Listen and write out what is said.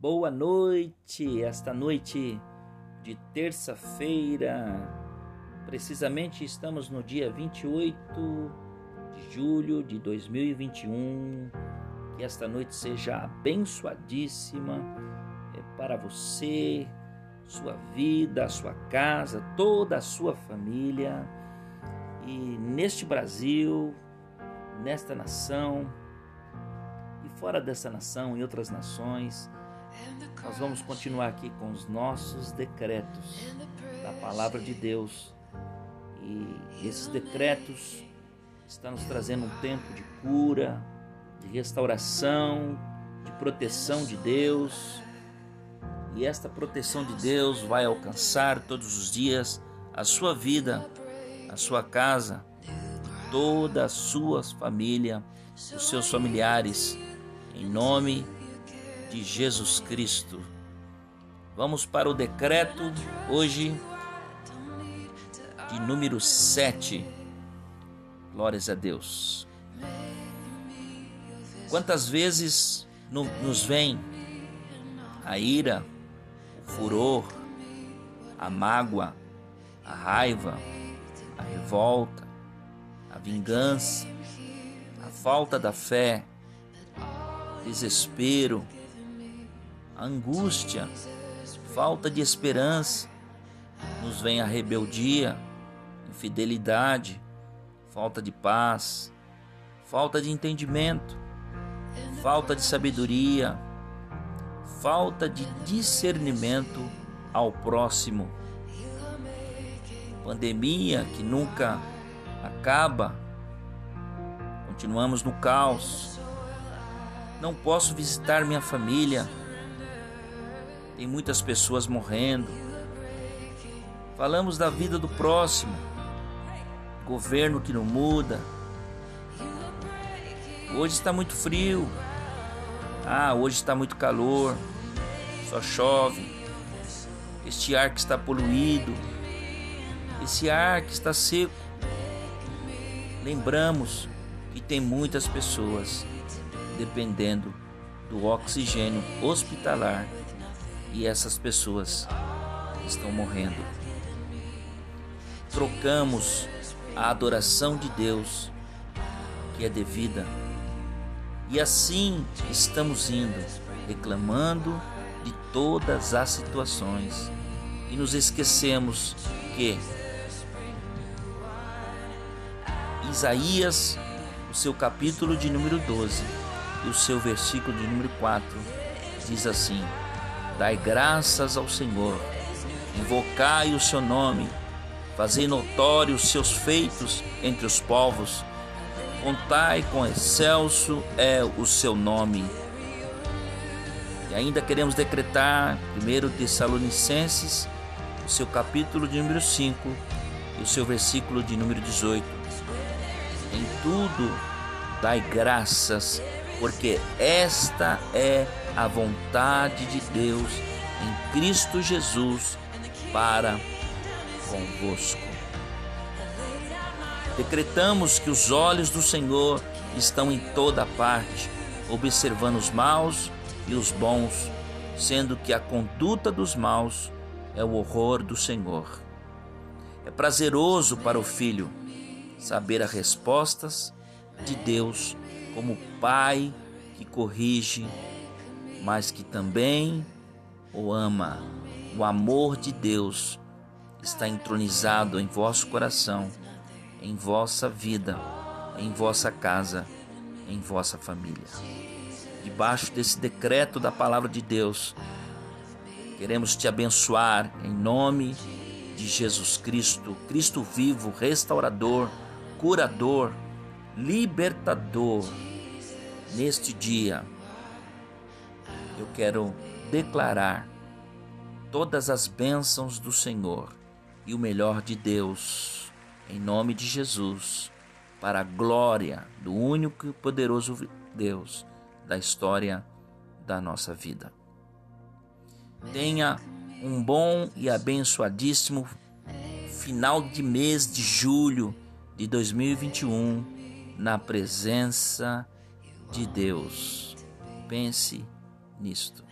Boa noite, esta noite de terça-feira. Precisamente estamos no dia 28 de julho de 2021. Que esta noite seja abençoadíssima é para você, sua vida, sua casa, toda a sua família. E neste Brasil, nesta nação e fora dessa nação, em outras nações, nós vamos continuar aqui com os nossos decretos da palavra de Deus. E esses decretos estão nos trazendo um tempo de cura, de restauração, de proteção de Deus. E esta proteção de Deus vai alcançar todos os dias a sua vida, a sua casa, toda a sua família, os seus familiares, em nome de de Jesus Cristo. Vamos para o decreto hoje de número 7. Glórias a Deus. Quantas vezes nos vem a ira, o furor, a mágoa, a raiva, a revolta, a vingança, a falta da fé, desespero, angústia, falta de esperança, nos vem a rebeldia, infidelidade, falta de paz, falta de entendimento, falta de sabedoria, falta de discernimento ao próximo. Pandemia que nunca acaba, continuamos no caos. Não posso visitar minha família tem muitas pessoas morrendo. Falamos da vida do próximo, governo que não muda. Hoje está muito frio. Ah, hoje está muito calor. Só chove. Este ar que está poluído. Esse ar que está seco. Lembramos que tem muitas pessoas dependendo do oxigênio hospitalar e essas pessoas estão morrendo. Trocamos a adoração de Deus, que é devida, e assim estamos indo, reclamando de todas as situações, e nos esquecemos que Isaías, o seu capítulo de número 12 e o seu versículo de número 4, diz assim: Dai graças ao Senhor, invocai o seu nome, fazei notório os seus feitos entre os povos, contai com excelso é o seu nome. E ainda queremos decretar, 1 Tessalonicenses, o seu capítulo de número 5 e o seu versículo de número 18. Em tudo dai graças, porque esta é a vontade de Deus em Cristo Jesus para convosco. Decretamos que os olhos do Senhor estão em toda parte, observando os maus e os bons, sendo que a conduta dos maus é o horror do Senhor. É prazeroso para o filho saber as respostas de Deus como Pai que corrige mas que também o ama. O amor de Deus está entronizado em vosso coração, em vossa vida, em vossa casa, em vossa família. Debaixo desse decreto da palavra de Deus, queremos te abençoar em nome de Jesus Cristo, Cristo vivo, restaurador, curador, libertador. Neste dia, eu quero declarar todas as bênçãos do Senhor e o melhor de Deus, em nome de Jesus, para a glória do único e poderoso Deus da história da nossa vida. Tenha um bom e abençoadíssimo final de mês de julho de 2021 na presença de Deus. Pense nisto.